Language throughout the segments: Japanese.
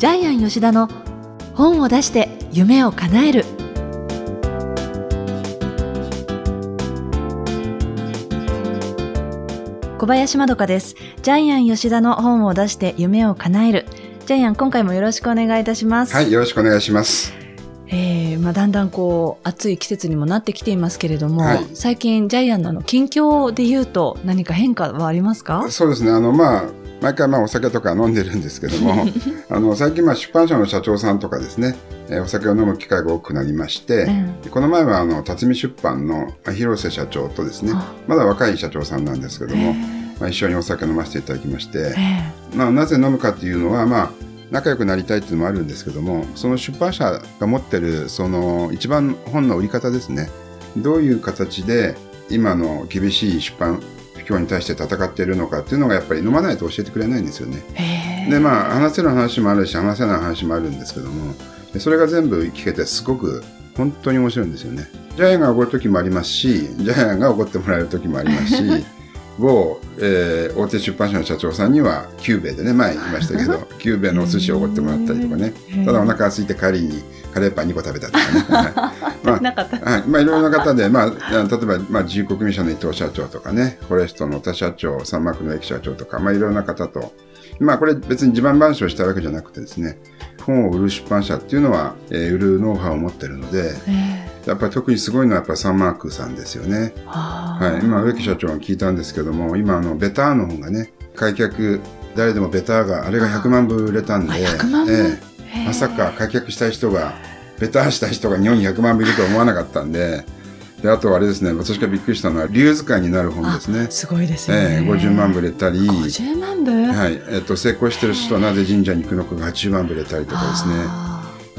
ジャイアン吉田の本を出して夢を叶える。小林まどかです。ジャイアン吉田の本を出して夢を叶える。ジャイアン今回もよろしくお願いいたします。はい、よろしくお願いします。えーまあ、だんだんこう暑い季節にもなってきていますけれども、はい。最近ジャイアンの近況で言うと何か変化はありますか？そうですね、あの、まあ、毎回まあお酒とか飲んでるんですけども、あの、最近まあ出版社の社長さんとかですね、えーお酒を飲む機会が多くなりまして、この前はあの、辰巳出版のまあ広瀬社長とですねあ、まだ若い社長さんなんですけども、えまあ、一緒にお酒飲ませていただきましてまあ、なぜ飲むかっていうのは、まあ、仲良くなりたいっていうのもあるんですけども、その出版社が持ってる、その一番本の売り方ですね。どういう形で今の厳しい出版不況に対して戦っているのかっていうのがやっぱり飲まないと教えてくれないんですよね。で、まあ、話せる話もあるし、話せない話もあるんですけども、でそれが全部聞けてすごく本当に面白いんですよね。ジャイアンが怒る時もありますし、ジャイアンが怒ってもらえる時もありますし、某、えー大手出版社の社長さんには、キューベイでね、前言いましたけど、キューベイのお寿司をおごってもらったりとかね、ただお腹が空いて帰りにカレーパン2個食べたとかね。はい。まあなかった。はい。まあ、いろいろな方で、まあ、あ例えば、まあ、自由国民社の伊藤社長とかね、フォレストの田社長、サンマークの駅社長とか、まあ、いろいろな方と、まあ、これ別に地盤話をしたわけじゃなくてですね、本を売る出版社っていうのは、えー売るノウハウを持ってるので、えやっぱり特にすごいのはやっぱりサンマークさんですよね。はい。今、植木社長が聞いたんですけども、今、あの、ベターの本がね、開脚、誰でもベターが、あれが100万部売れたんで、あ100万部？ええ。まさか開脚したい人が、ベターした人が日本に100万部いるとは思わなかったんで、で、あとあれですね、私がびっくりしたのは、竜使いになる本ですね。あ。すごいですよね、ええ50万部売れたり、50万部？はい、えっと、成功してる人はなぜ神社に行くのかが80万部売れたりとかですね。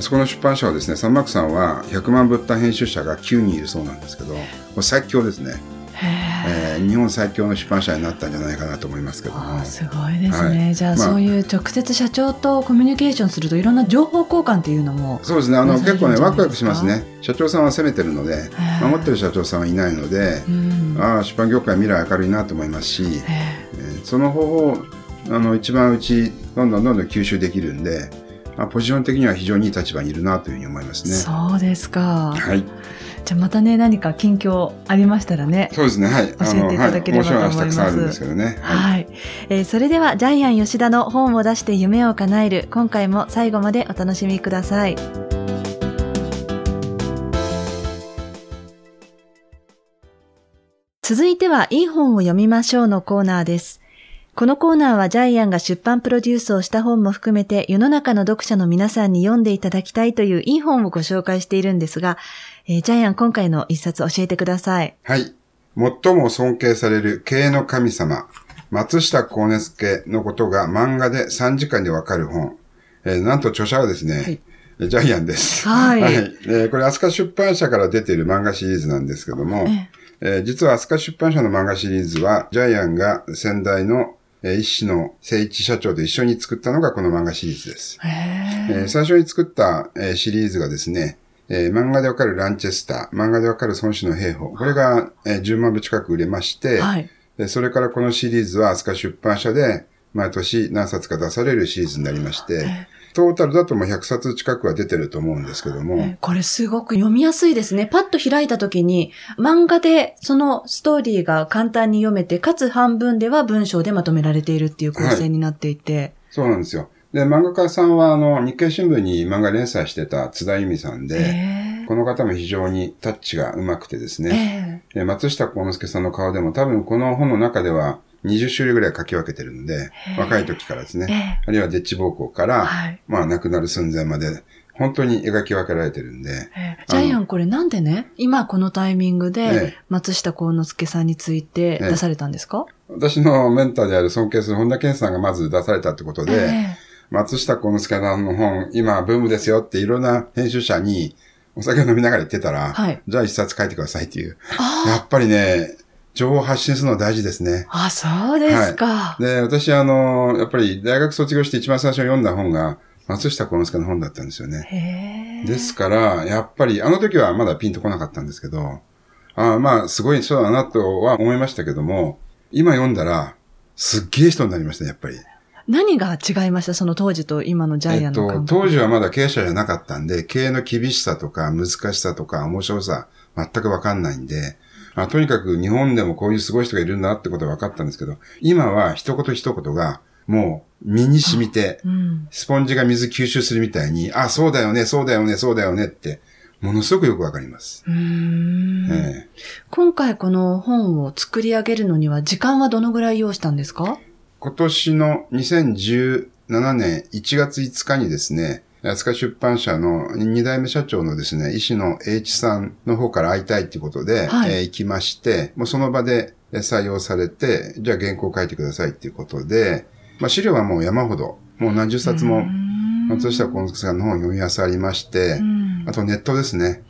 あそこの出版社はですね、サンマークさんは100万部売った編集者が9人いるそうなんですけど、これ最強ですね。え。ー日本最強の出版社になったんじゃないかなと思いますけど。も。すごいですね、はい。まあじゃあそういう直接社長とコミュニケーションするといろんな情報交換っていうのもそうですね、あの結構ね、ワクワクしますね。社長さんは攻めてるので、ー守ってる社長さんはいないので、うん。ああ、出版業界未来明るいなと思いますし、へえーその方法をあの一番うち、どんどんどんどん吸収できるんで、まあ、ポジション的には非常にいい立場にいるなというふうに思いますーね。そうですかはい。じゃあまたね何か近況ありましたらねそうですね、はい。教えていただければと思いますはい、たくさんあるんですけどね。はい。はい、えーそれではジャイアン吉田の本を出して夢を叶える今回も最後までお楽しみください続いてはいい本を読みましょうのコーナーですこのコーナーはジャイアンが出版プロデュースをした本も含めて世の中の読者の皆さんに読んでいただきたいといういい本をご紹介しているんですが、えージャイアン今回の一冊教えてください。はい。最も尊敬される経営の神様、松下幸之助のことが漫画で3時間でわかる本。えーなんと著者はですね、ジャイアンです。はいえーこれ、飛鳥出版社から出ている漫画シリーズなんですけども、ええー実は飛鳥出版社の漫画シリーズは、ジャイアンが先代の、えー一子の誠一社長と一緒に作ったのがこの漫画シリーズです。へえー最初に作った、えーシリーズがですね、えー漫画でわかるランチェスター、漫画でわかる孫子の兵法、これが、えー10万部近く売れまして、はい。でそれからこのシリーズは飛鳥出版社で毎年何冊か出されるシリーズになりまして、トータルだともう100冊近くは出てると思うんですけども、えこれすごく読みやすいですね。パッと開いた時に漫画でそのストーリーが簡単に読めて、かつ半分では文章でまとめられているっていう構成になっていて。そうなんですよ。で、漫画家さんはあの日経新聞に漫画連載してた津田由美さんで、えこの方も非常にタッチが上手くてですえね、松下幸之助さんの顔でも多分この本の中では20種類ぐらい書き分けてるので、若い時からですえね、あるいはデッチ暴行から、はい。まあ亡くなる寸前まで、本当に描き分けられてるんで、ええ。ジャイアンこれなんでね、今このタイミングえでえ松下幸之助さんについて出されたんですか、私のメンターである尊敬する本田健さんがまず出されたってことで、え松下幸之助さんの本、今ブームですよっていろんな編集者にお酒を飲みながら言ってたら、はい。じゃあ一冊書いてくださいっていう。あやっぱりね、情報を発信するのは大事ですね。あ、そうですか。で、私あの、やっぱり大学卒業して一番最初に読んだ本が、松下幸之助の本だったんですよね。ですから、やっぱり、あの時はまだピンとこなかったんですけど、あまあ、すごい人だなとは思いましたけども、今読んだら、すっげえ人になりましたね、やっぱり。何が違いました？その当時と今のジャイアンの感覚、えっと、当時はまだ経営者じゃなかったんで、経営の厳しさとか難しさとか面白さ、全くわかんないんで、あとにかく日本でもこういうすごい人がいるんだってことは分かったんですけど、今は一言一言がもう身に染みて、うん、スポンジが水吸収するみたいに、あ、そうだよね、そうだよね、そうだよねって、ものすごくよくわかります。えー、今回この本を作り上げるのには時間はどのぐらい要したんですか？今年の2017年1月5日にですね、安川出版社の2代目社長のですね、石野英一さんの方から会いたいっていうことで、はい、えー、行きまして、もうその場で採用されて、じゃあ原稿を書いてくださいっていうことで、まあ資料はもう山ほど、もう何十冊も、松下幸之助さんの本を読み漁りまして、あとネットですね。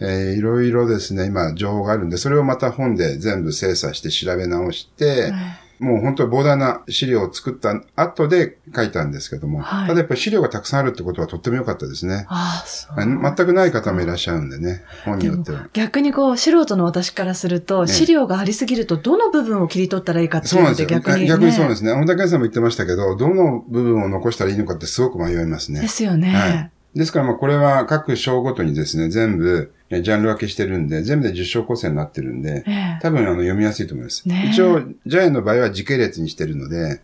えー、いろいろですね、今情報があるんで、それをまた本で全部精査して調べ直して、もう本当に膨大な資料を作った後で書いたんですけども、はい、ただやっぱり資料がたくさんあるってことはとっても良かったですね。ああ、そう。全くない方もいらっしゃるんでね、本によっては。逆にこう、素人の私からすると、資料がありすぎると、どの部分を切り取ったらいいかっていうのって逆に、ね、逆にそうですね。小田健さんも言ってましたけど、どの部分を残したらいいのかってすごく迷いますね。ですよね。はい。ですから、まあ、これは各章ごとにですね、全部、ジャンル分けしてるんで、全部で10章構成になってるんで、え多分あの読みやすいと思います。ね、一応、ジャイアンの場合は時系列にしてるので、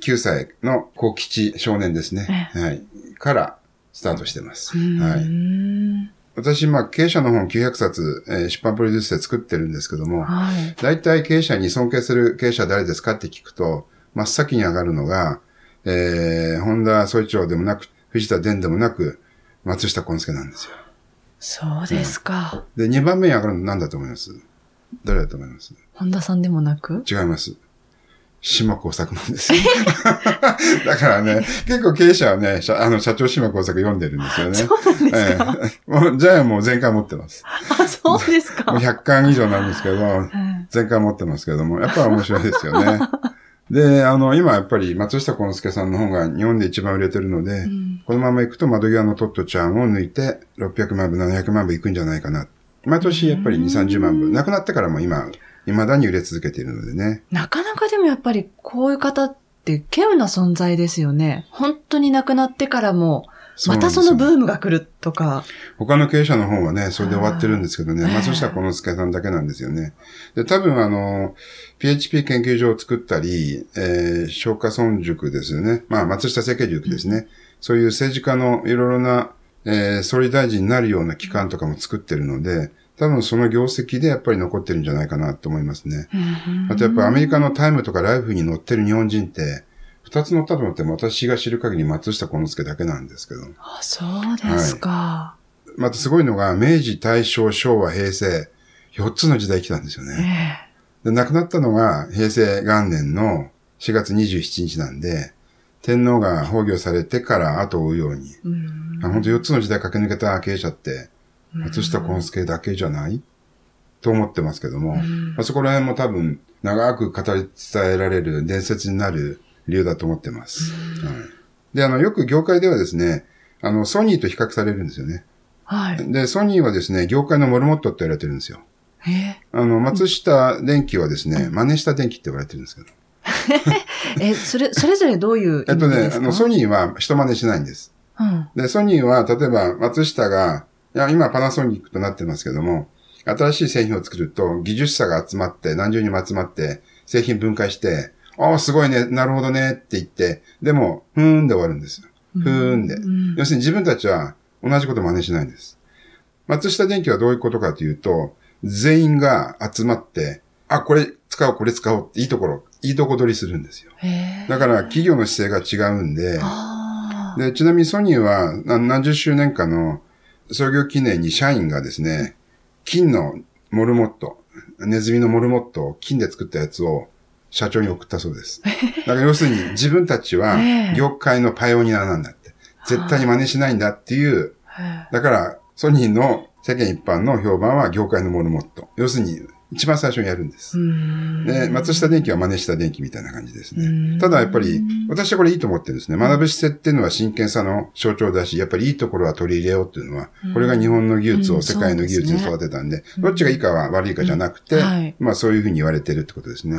9歳の高吉少年ですね。はい。からスタートしてます。はい。私、まあ、経営者の本900冊、えー、出版プロデュースで作ってるんですけども、はい、大体経営者に尊敬する経営者誰ですかって聞くと、真っ先に上がるのが、えー、本田総一長でもなく、藤田伝でもなく、松下幸之助なんですよ。そうですか。で、2番目に上がるの何だと思います？誰だと思います？本田さんでもなく？違います。島工作なんですよ。だからね、結構経営者はね、あの、社長島工作読んでるんですよね。そうなんですか、えー、もう、じゃあもう全巻持ってます。あ、そうですか。もう100巻以上なんですけど、全巻持ってますけども、やっぱり面白いですよね。で、あの、今やっぱり松下幸之助さんの本が日本で一番売れてるので、うん、このまま行くと窓際のトットちゃんを抜いて600万部、700万部行くんじゃないかな。毎年やっぱり2、30万部。亡くなってからも今、未だに売れ続けているのでね。なかなかでもやっぱりこういう方って稀有な存在ですよね。本当に亡くなってからも、またそのブームが来るとか。他の経営者の方はね、それで終わってるんですけどね、松下幸之助さんだけなんですよね。で、多分あの、PHP 研究所を作ったり、えー、消化村塾ですよね。まあ、松下政経塾ですね。うん、そういう政治家のいろいろな、えー、総理大臣になるような機関とかも作ってるので、多分その業績でやっぱり残ってるんじゃないかなと思いますね。あとやっぱアメリカのタイムとかライフに乗ってる日本人って、二つ乗ったと思って私が知る限り松下幸之助だけなんですけど。あ、そうですか。はい、またすごいのが、明治、大正、昭和、平成、四つの時代来たんですよね。えーで、亡くなったのが平成元年の4月27日なんで、天皇が崩御されてから後を追うように、本当4つの時代駆け抜けた経営者って、松下幸之助だけじゃない？と思ってますけども、まあ、そこら辺も多分長く語り伝えられる伝説になる理由だと思ってます。はい、で、あの、よく業界ではですね、あの、ソニーと比較されるんですよね。はい。で、ソニーはですね、業界のモルモットって言われてるんですよ。あの、松下電機はですね、真似した電機って言われてるんですけど。え、それ、それぞれどういうえっとね、あの、ソニーは人真似しないんです。うん、で、ソニーは、例えば、松下が、いや、今パナソニックとなってますけども、新しい製品を作ると、技術者が集まって、何十人も集まって、製品分解して、ああ、すごいね、なるほどね、って言って、でも、ふーんで終わるんですよ。ふーんで。うん、要するに自分たちは同じこと真似しないんです。松下電機はどういうことかというと、全員が集まって、あ、これ使おう、これ使おうっていいところ、いいとこ取りするんですよ。だから企業の姿勢が違うんで、で、ちなみにソニーは何十周年かの創業記念に社員がですね、金のモルモット、ネズミのモルモットを金で作ったやつを社長に送ったそうです。だから要するに自分たちは業界のパイオニアなんだって。絶対に真似しないんだっていう。だからソニーの世間一般の評判は業界のモルモット。要するに、一番最初にやるんです。で、松下電機は真似した電機みたいな感じですね。ただやっぱり、私はこれいいと思ってるんですね。学ぶ姿勢っていうのは真剣さの象徴だし、やっぱりいいところは取り入れようっていうのは、これが日本の技術を世界の技術に育てたんで、どっちがいいかは悪いかじゃなくて、まあそういうふうに言われてるってことですね。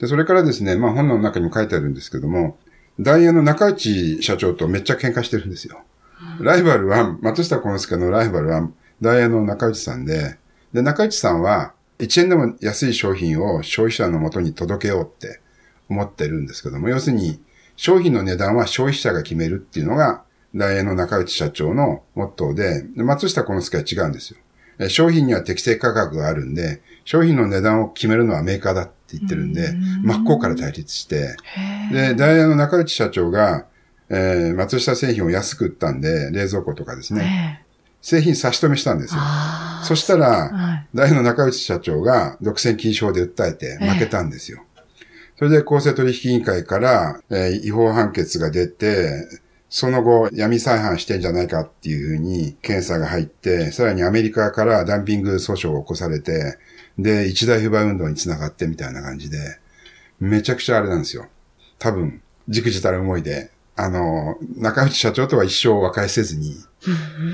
で、それからですね、まあ本の中にも書いてあるんですけども、ダイヤの中内社長とめっちゃ喧嘩してるんですよ。ライバルは、松下幸之助のライバルは、ダイヤの中内さんで、で、中内さんは、1円でも安い商品を消費者のもとに届けようって思ってるんですけども、要するに、商品の値段は消費者が決めるっていうのが、ダイヤの中内社長のモットーで、で松下幸之助は違うんですよ。商品には適正価格があるんで、商品の値段を決めるのはメーカーだって言ってるんで、真っ向から対立して、で、ダイヤの中内社長が、えー、松下製品を安く売ったんで、冷蔵庫とかですね、製品差し止めしたんですよ。そしたら、はい、ダイヤの中内社長が独占禁止法で訴えて負けたんですよ。それで公正取引委員会から、えー、違法判決が出て、その後、闇再犯してんじゃないかっていうふうに検査が入って、さらにアメリカからダンピング訴訟を起こされて、で、一大不買運動につながってみたいな感じで、めちゃくちゃあれなんですよ。多分、じくじたる思いで、あの、中内社長とは一生和解せずに、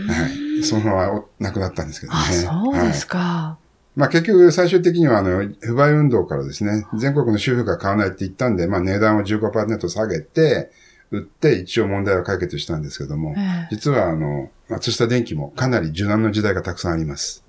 はい。そのまま亡くなったんですけどね。あ、そうですか。はい、まあ結局最終的にはあの、不買運動からですね、全国の主婦が買わないって言ったんで、まあ値段を15%下げて、売って一応問題は解決したんですけども、えー、実はあの、松下電器もかなり柔軟の時代がたくさんあります。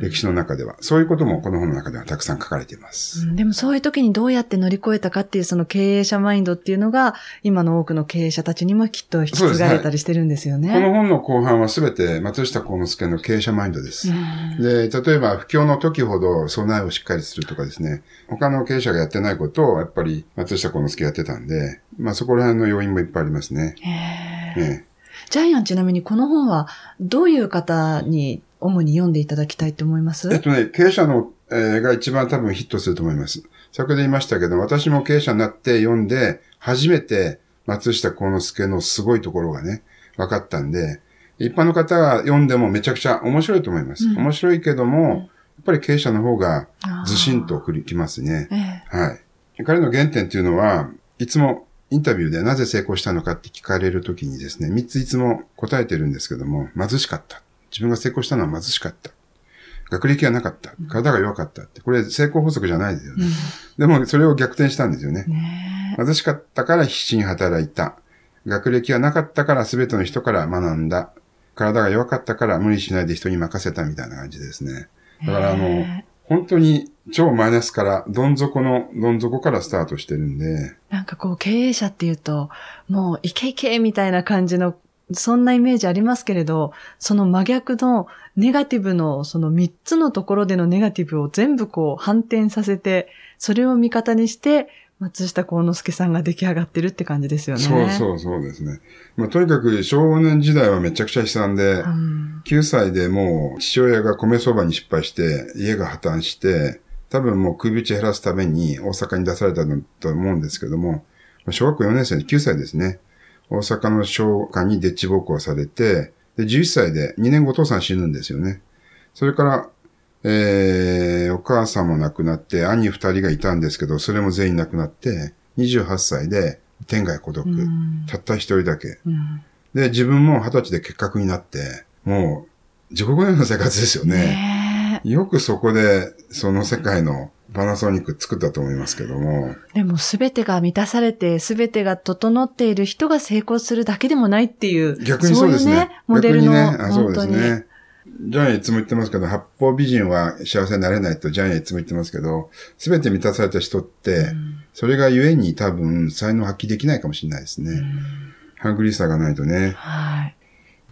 歴史の中では。そういうこともこの本の中ではたくさん書かれています。うん、でもそういう時にどうやって乗り越えたかっていうその経営者マインドっていうのが、今の多くの経営者たちにもきっと引き継がれたりしてるんですよね。この本の後半はすべて松下幸之助の経営者マインドです。うん、で、例えば不況の時ほど備えをしっかりするとかですね、他の経営者がやってないことをやっぱり松下幸之助やってたんで、まあそこら辺の要因もいっぱいありますね。へえジャイアンちなみにこの本はどういう方に主に読んでいただきたいと思います？えっとね、経営者の、えー、が一番多分ヒットすると思います。先ほど言いましたけど、私も経営者になって読んで、初めて松下幸之助のすごいところがね、分かったんで、一般の方が読んでもめちゃくちゃ面白いと思います。うん、面白いけども、うん、やっぱり経営者の方がずしんときますね。えはい。彼の原点っていうのは、いつもインタビューでなぜ成功したのかって聞かれるときにですね、三ついつも答えてるんですけども、貧しかった。自分が成功したのは貧しかった。学歴がなかった。体が弱かったって。これ成功法則じゃないですよね。でもそれを逆転したんですよね。ね貧しかったから必死に働いた。学歴がなかったから全ての人から学んだ。体が弱かったから無理しないで人に任せたみたいな感じですね。だからあの、本当に超マイナスから、どん底の、どん底からスタートしてるんで。なんかこう経営者っていうと、もうイケイケみたいな感じのそんなイメージありますけれど、その真逆のネガティブのその3つのところでのネガティブを全部こう反転させて、それを味方にして、松下幸之助さんが出来上がってるって感じですよね。そうそうそうですね。まあ、とにかく少年時代はめちゃくちゃ悲惨で、うん、9歳でもう父親が米そばに失敗して家が破綻して、多分もう首打ち減らすために大阪に出されたと思うんですけども、小学校4年生で9歳ですね。大阪の商家にデッチ暴行されて、で、11歳で2年後お父さん死ぬんですよね。それから、えー、お母さんも亡くなって、兄二人がいたんですけど、それも全員亡くなって、28歳で天涯孤独。たった一人だけ。で、自分も二十歳で結核になって、もう、地獄のような生活ですよね。ねよくそこで、その世界のパナソニック作ったと思いますけども。でも全てが満たされて、全てが整っている人が成功するだけでもないっていう。逆にそうですね。ういうねモデルの。ね、あそうですね。ジャイアンいつも言ってますけど、八方美人は幸せになれないとジャイアンいつも言ってますけど、すべて満たされた人って、うん、それがゆえに多分才能発揮できないかもしれないですね。うん、ハングリーさがないとね。はい。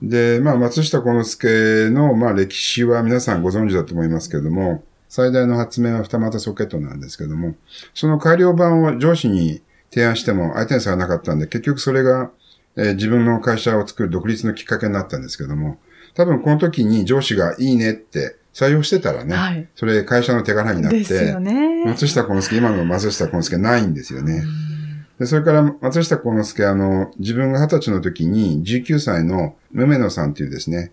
で、まあ、松下幸之助の、まあ、歴史は皆さんご存知だと思いますけれども、最大の発明は二股ソケットなんですけども、その改良版を上司に提案しても相手にされなかったんで、結局それが、えー、自分の会社を作る独立のきっかけになったんですけども、多分この時に上司がいいねって採用してたらね、はい、それ会社の手柄になって、ね、松下幸之助、今の松下幸之助ないんですよね。でそれから松下幸之助、あの、自分が二十歳の時に19歳の梅野さんっていうですね、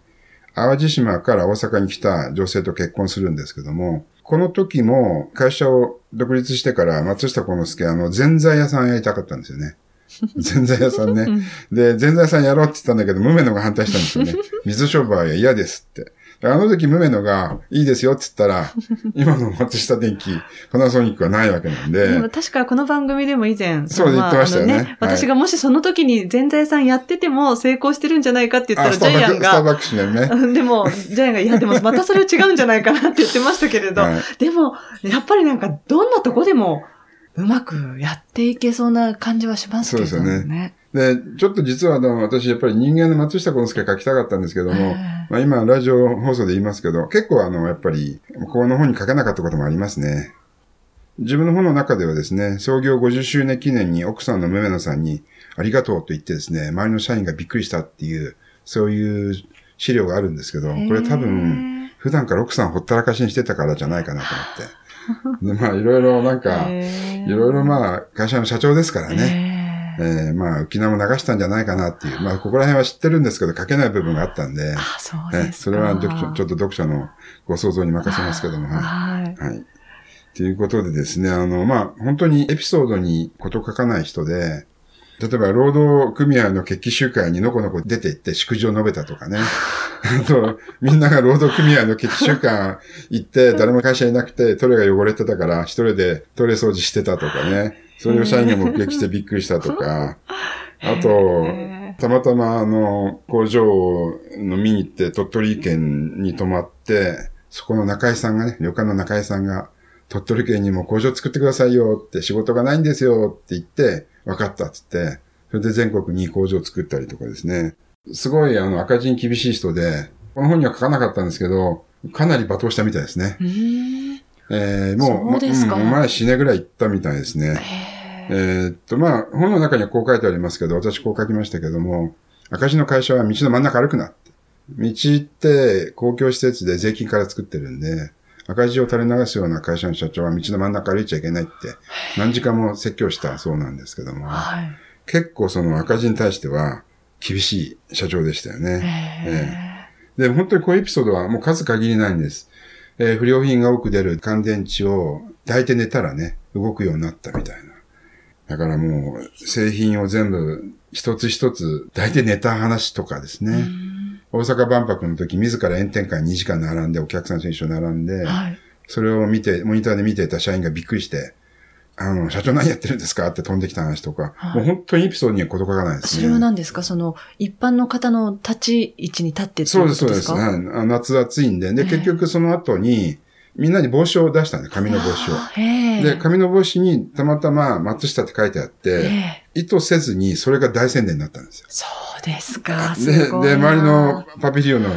淡路島から大阪に来た女性と結婚するんですけども、この時も会社を独立してから松下幸之助あの、ぜんざい屋さんやりたかったんですよね。ぜんざい屋さんね。で、ぜんざい屋さんやろうって言ったんだけど、無名のが反対したんですよね。水商売は嫌ですって。あの時ムメノがいいですよって言ったら、今の松下電機、パナソニックはないわけなんで。でも確かこの番組でも以前、そう言ってましたよねあのはい私がもしその時に全財産やってても成功してるんじゃないかって言ったあ、らジスターバック、スターャイアンが、バックスね。うんでも、ジャイアンが、いや、でもまたそれは違うんじゃないかなって言ってましたけれど、はいでも、やっぱりなんか、どんなとこでも、うまくやっていけそうな感じはしますけどそうですよね。で、ちょっと実はあの私やっぱり人間の松下幸之助書きたかったんですけども、えまあ今ラジオ放送で言いますけど、結構あのやっぱりこの本に書けなかったこともありますね。自分の本の中ではですね、創業50周年記念に奥さんのメメナさんにありがとうと言ってですね、周りの社員がびっくりしたっていう、そういう資料があるんですけど、これ多分、普段から奥さんほったらかしにしてたからじゃないかなと思って。で、まあいろいろなんか、いろいろまあ会社の社長ですからね。ね。えーまあ、浮き名も流したんじゃないかなっていう。まあ、ここら辺は知ってるんですけど、書けない部分があったんで、あ、そうえですか。それはちょっと読者のご想像に任せますけども、ははい。い。はい。ということでですね、あの、まあ、本当にエピソードにこと書かない人で、例えば、労働組合の決起集会にのこのこ出て行って祝辞を述べたとかね。あと、みんなが労働組合の決起集会行って、誰も会社いなくて、トイレが汚れてたから、一人でトイレ掃除してたとかね。それを社員が目撃してびっくりしたとか。あと、へたまたまあの、工場の見に行って鳥取県に泊まって、そこの中井さんがね、旅館の中井さんが、鳥取県にも工場作ってくださいよって仕事がないんですよって言って、分かったって言って、それで全国に工場を作ったりとかですね。すごいあの赤字に厳しい人で、この本には書かなかったんですけど、かなり罵倒したみたいですね。えー、もう、そうまうんお前死ねぐらい言ったみたいですね。えーっと、まあ、本の中にはこう書いてありますけど、私こう書きましたけども、赤字の会社は道の真ん中歩くなって。道って公共施設で税金から作ってるんで、赤字を垂れ流すような会社の社長は道の真ん中歩いちゃいけないって、何時間も説教したそうなんですけども、はい。結構その赤字に対しては厳しい社長でしたよね。へで、本当にこういうエピソードはもう数限りないんです。えー不良品が多く出る乾電池を抱いて寝たらね、動くようになったみたいな。だからもう、製品を全部一つ一つ抱いて寝た話とかですーね。大阪万博の時、自ら炎天下に2時間並んで、お客さんと一緒に並んで、はい。それを見て、モニターで見ていた社員がびっくりして、あの、社長何やってるんですか？って飛んできた話とか、はいもう本当にエピソードには事欠かないですね。それは何ですか？その、一般の方の立ち位置に立ってっていそうです、そうです。うことですかは夏暑いんで。で、ええ結局その後に、みんなに帽子を出したんで、紙の帽子を。で、紙の帽子にたまたま松下って書いてあって、ええ意図せずにそれが大宣伝になったんですよ。そうですか。で、で、周りのパビリオンの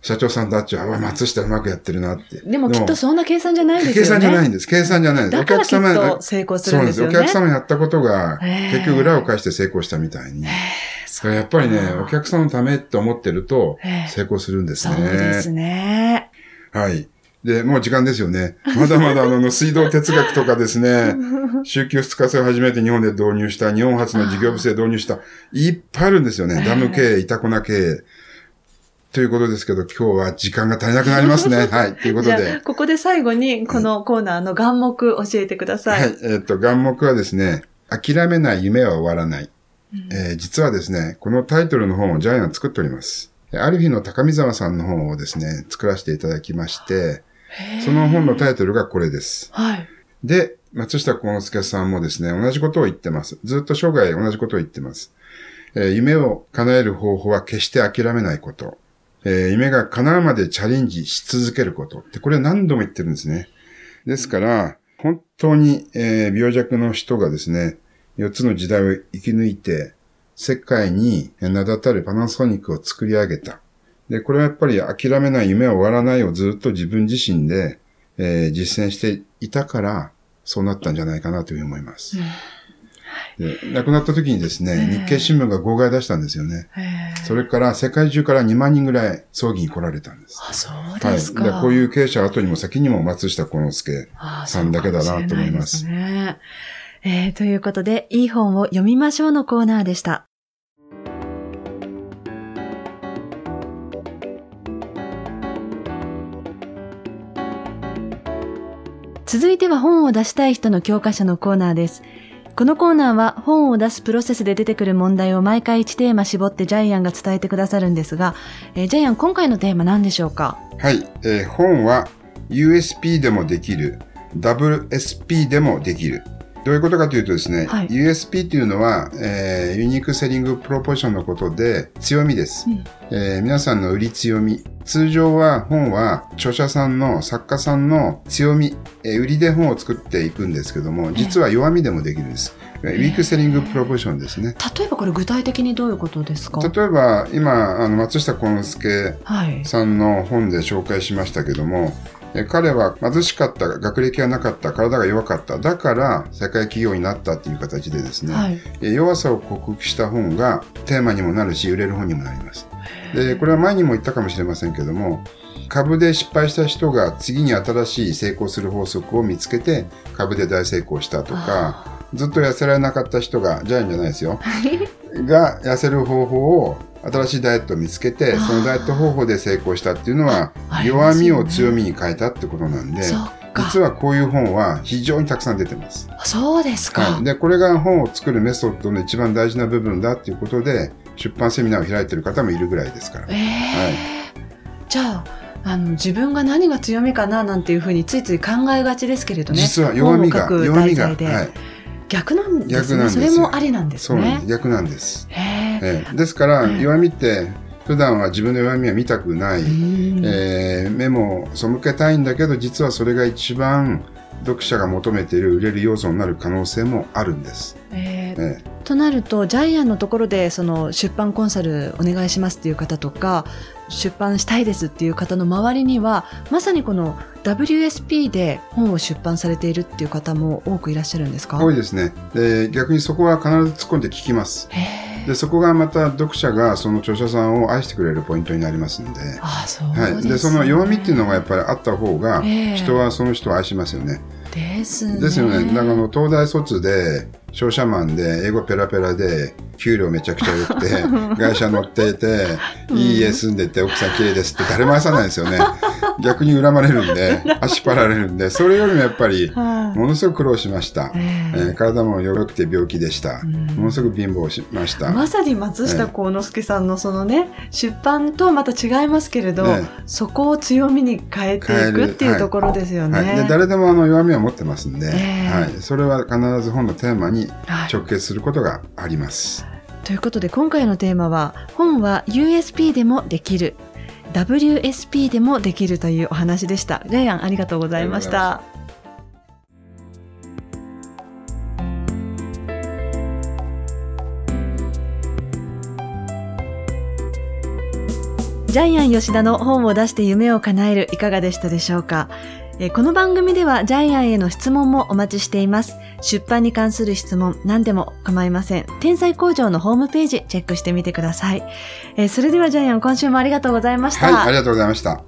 社長さんたちは、うわ松下うまくやってるなって。でもきっとそんな計算じゃないですよね。計算じゃないんです。計算じゃないんです。だからきっと成功するんですよね。そうです。お客様にやったことが、ええ結局裏を返して成功したみたいに。やっぱりね、お客様のためって思ってるとええ、成功するんですそうね。ですね。はい。で、もう時間ですよね。まだまだあの、水道哲学とかですね、週休2日制を初めて日本で導入した、日本初の事業部制導入した、いっぱいあるんですよね。ダム経営、板粉経営。ということですけど、今日は時間が足りなくなりますね。はい。ということで。ここで最後に、このコーナーの眼目教えてください。はい。えっ、と、眼目はですね、諦めない夢は終わらない。えー実はですね、このタイトルの本をジャイアン作っております。ある日の高見沢さんの本をですね、作らせていただきまして、その本のタイトルがこれです。はい。で、松下幸之助さんもですね、同じことを言ってます。ずっと生涯同じことを言ってます。えー夢を叶える方法は決して諦めないこと。えー夢が叶うまでチャレンジし続けること。って、これ何度も言ってるんですね。ですから、本当に、えー病弱の人がですね、4つの時代を生き抜いて、世界に名だたるパナソニックを作り上げた。で、これはやっぱり諦めない夢は終わらないをずっと自分自身で、えー実践していたから、そうなったんじゃないかなというふうに思います。で亡くなった時にですね、ええ日経新聞が号外出したんですよね。それから世界中から2万人ぐらい葬儀に来られたんです。あ、そうはい。ですか。でこういう経営者後にも先にも松下幸之助。あさんだけだなと思いますすね。えーということで、いい本を読みましょうのコーナーでした。続いては本を出したい人の教科書のコーナーです。このコーナーは本を出すプロセスで出てくる問題を毎回1テーマ絞ってジャイアンが伝えてくださるんですが、えージャイアン今回のテーマ何でしょうか？はい、えー本は USP でもできる、WSP でもできる。どういうことかというとですね、はい USP というのは、えーユニークセリングプロポーションのことで強みです、うんえー皆さんの売り強み。通常は本は著者さんの作家さんの強み、えー売りで本を作っていくんですけども、実は弱みでもできるんです。ウィークセリングプロポーションですね。例えばこれ具体的にどういうことですか？例えば今あの松下幸之助はい。さんの本で紹介しましたけども、え彼は貧しかった、学歴がなかった、体が弱かった、だから世界企業になったっていう形でですね、はい。え弱さを克服した本がテーマにもなるし、売れる本にもなります。で、これは前にも言ったかもしれませんけども、株で失敗した人が次に新しい成功する法則を見つけて株で大成功したとか、ずっと痩せられなかった人が、ジャイアンじゃないですよ。が痩せる方法を新しいダイエットを見つけてそのダイエット方法で成功したっていうのは弱みを強みに変えたってことなんで。実はこういう本は非常にたくさん出てます、そうですか。はい、でこれが本を作るメソッドの一番大事な部分だっていうことで出版セミナーを開いてる方もいるぐらいですから。ええじゃああの自分が何が強みかななんていうふうについつい考えがちですけれどね。実は弱みが弱みが、はい、逆なんですね。それもありなんですね。そうなんです。逆なんです、へええ。えですからええ弱みって普段は自分の弱みは見たくない、うん。えー目も背けたいんだけど実はそれが一番読者が求めている売れる要素になる可能性もあるんです。えーえとなるとジャイアンのところでその出版コンサルお願いしますっていう方とか出版したいですっていう方の周りにはまさにこの WSP で本を出版されているっていう方も多くいらっしゃるんですか？多いですね。で。逆にそこは必ず突っ込んで聞きます。へえでそこがまた読者がその著者さんを愛してくれるポイントになりますんで。あそうはい、でその弱みっていうのがやっぱりあった方がええ人はその人を愛しますよね。ですねですよね。だからあの東大卒で商社マンで英語ペラペラで給料めちゃくちゃ良くて 会社乗っていていい家住んでて奥さん綺麗ですって誰も愛さないですよね。逆に恨まれるんで 足張られるんでそれよりもやっぱりはい。ものすごく苦労しました。ええ。えー体も弱くて病気でした。うん。ものすごく貧乏しました。まさに松下幸之助さんのそのね、出版とはまた違いますけれど、えそこを強みに変えていくっていうところですよね。はい、で誰でもあの弱みを持ってますんで、ええ。はい、それは必ず本のテーマにはい。直結することがあります。ということで今回のテーマは本は USP でもできる WSP でもできるというお話でした。ジャイアンありがとうございました。ジャイアン吉田の本を出して夢を叶えるいかがでしたでしょうか？えーこの番組ではジャイアンへの質問もお待ちしています。出版に関する質問何でも構いません。天才工場のホームページチェックしてみてください。えーそれではジャイアン今週もありがとうございました。はい、ありがとうございました。